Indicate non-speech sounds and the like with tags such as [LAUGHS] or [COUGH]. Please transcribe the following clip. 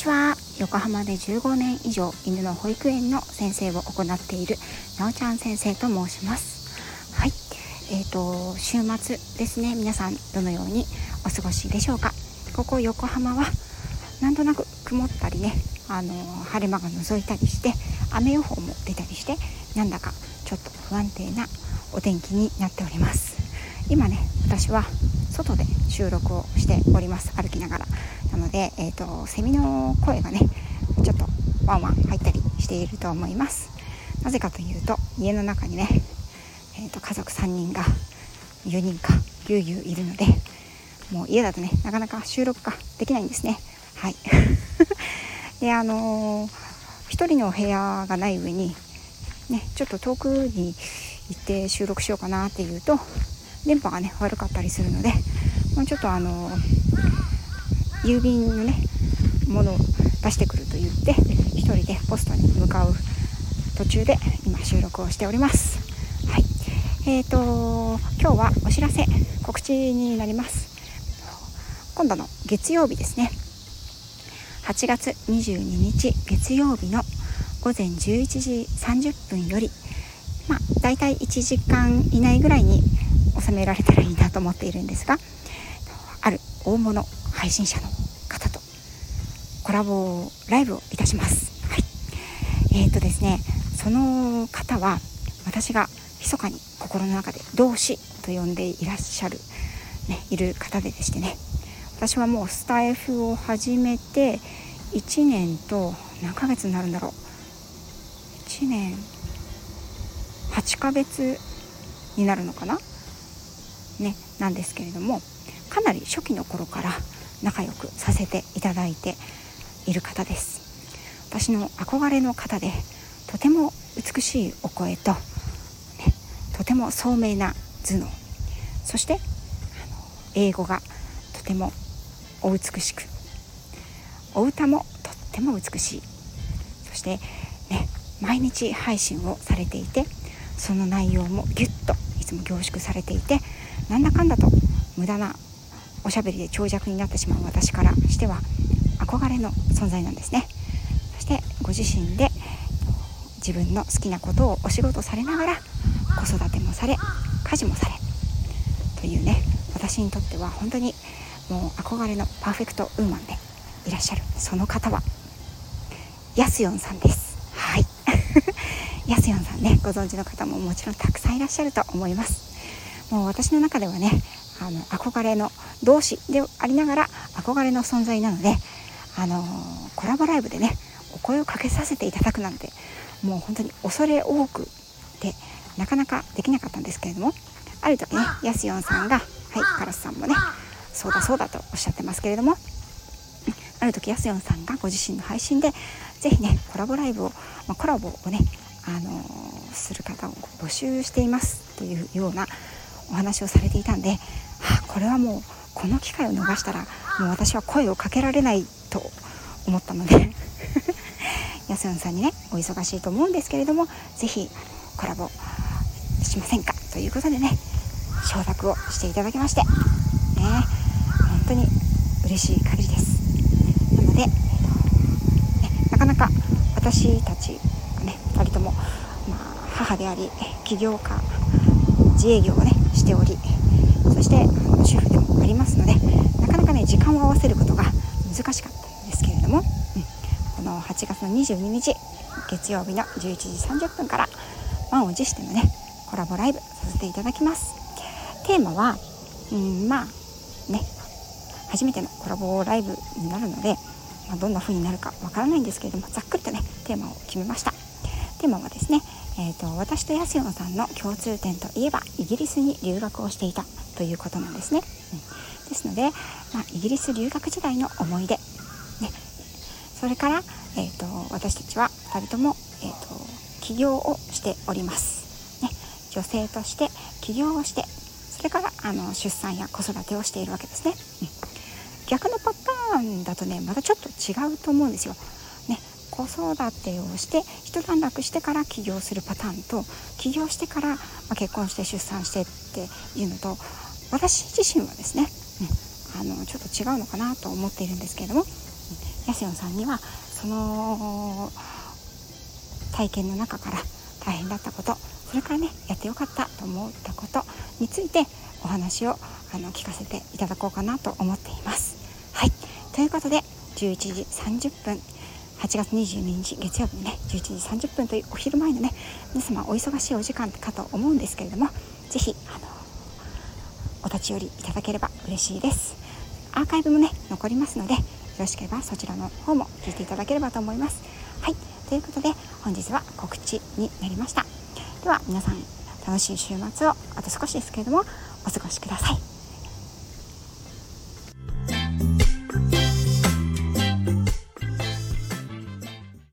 ちは。横浜で15年以上犬の保育園の先生を行っているなおちゃん先生と申します。はい。えーと週末ですね。皆さんどのようにお過ごしでしょうか。ここ横浜はなんとなく曇ったりね。あの晴れ間が覗いたりして雨予報も出たりしてなんだかちょっと不安定なお天気になっております。今ね私は外で収録をしております。歩きながら。なので、えーと、セミの声がねちょっとワンワン入ったりしていると思います。なぜかというと家の中にね、えーと、家族3人が4人かぎゅうぎゅういるのでもう家だとねなかなか収録ができないんですね。はい。[LAUGHS] であのー、1人のお部屋がない上にねちょっと遠くに行って収録しようかなっていうと電波がね悪かったりするのでもうちょっとあの郵便のねものを出してくると言って1人でポストに向かう途中で今収録をしております。はい。えーと今日はお知らせ告知になります。今度の月曜日ですね。8月22日月曜日の午前11時30分よりまあ大体1時間以内ぐらいに収められたらいいなと思っているんですがある大物配信者の方とコラボライブをいたします。はい、えーとですねその方は私が密かに心の中で同志と呼んでいらっしゃる、ね、いる方ででしてね私はもうスタイフを始めて1年と何ヶ月になるんだろう。1年8ヶ月になるのかな？ねなんですけれどもかなり初期の頃から仲良くさせていただいている方です。私の憧れの方でとても美しいお声と、ね、とても聡明な頭脳。そして英語がとてもお美しく。お歌もとっても美しい。そしてね毎日配信をされていてその内容もギュッといつも凝縮されていてなんだかんだと無駄なおしゃべりで長尺になってしまう私からしては憧れの存在なんですね。そしてご自身で自分の好きなことをお仕事されながら子育てもされ家事もされというね私にとっては本当にもう憧れのパーフェクトウーマンでいらっしゃるその方はやすよんさんです。はい。やすよんさんねご存知の方ももちろんたくさんいらっしゃると思います。もう私の中ではねあの憧れの同志でありながら憧れの存在なのであのコラボライブでねお声をかけさせていただくなんてもう本当に恐れ多くでなかなかできなかったんですけれどもある時ねやすよんさんがはいカラスさんもねそうだそうだとおっしゃってますけれどもある時やすよんさんがご自身の配信で是非ねコラボライブを、まあ、コラボをねあのー、する方を募集していますというようなお話をされていたんで、はあ、これはもうこの機会を逃したらもう私は声をかけられないと思ったので [LAUGHS] 安野さんにねお忙しいと思うんですけれども是非コラボしませんかということでね承諾をしていただきましてね本当に嬉しい限りです。なので、ね、なかなか私たちね2人とも、まあ、母であり起業家自営業をねしておりそして主婦でもありますのでなかなかね時間を合わせることが難しかったんですけれども、うん、この8月の22日月曜日の11時30分から満を持してのねコラボライブさせていただきます。テーマは、うん、まあね初めてのコラボライブになるので、まあ、どんな風になるかわからないんですけれどもざっくりとねテーマを決めました。テーマはですねえーと、私と安代さんの共通点といえばイギリスに留学をしていたということなんですね。うん、ですので、まあ、イギリス留学時代の思い出、ね、それから、えーと、私たちは2人とも、えーと、起業をしております、ね。女性として起業をしてそれからあの出産や子育てをしているわけですね。うん、逆のパターンだとねまたちょっと違うと思うんですよ。子育てをして一段落してから起業するパターンと起業してから、結婚して出産してっていうのと私自身はですね、うん、あのちょっと違うのかなと思っているんですけれどもヤスヨンさんにはその体験の中から大変だったことそれからねやってよかったと思ったことについてお話をあの聞かせていただこうかなと思っています。はいということで11時30分8月22日月曜日のね11時30分というお昼前のね皆様お忙しいお時間かと思うんですけれども是非あのお立ち寄りいただければ嬉しいです。アーカイブもね残りますのでよろしければそちらの方も聞いていただければと思います。はいということで本日は告知になりました。では皆さん楽しい週末をあと少しですけれどもお過ごしください。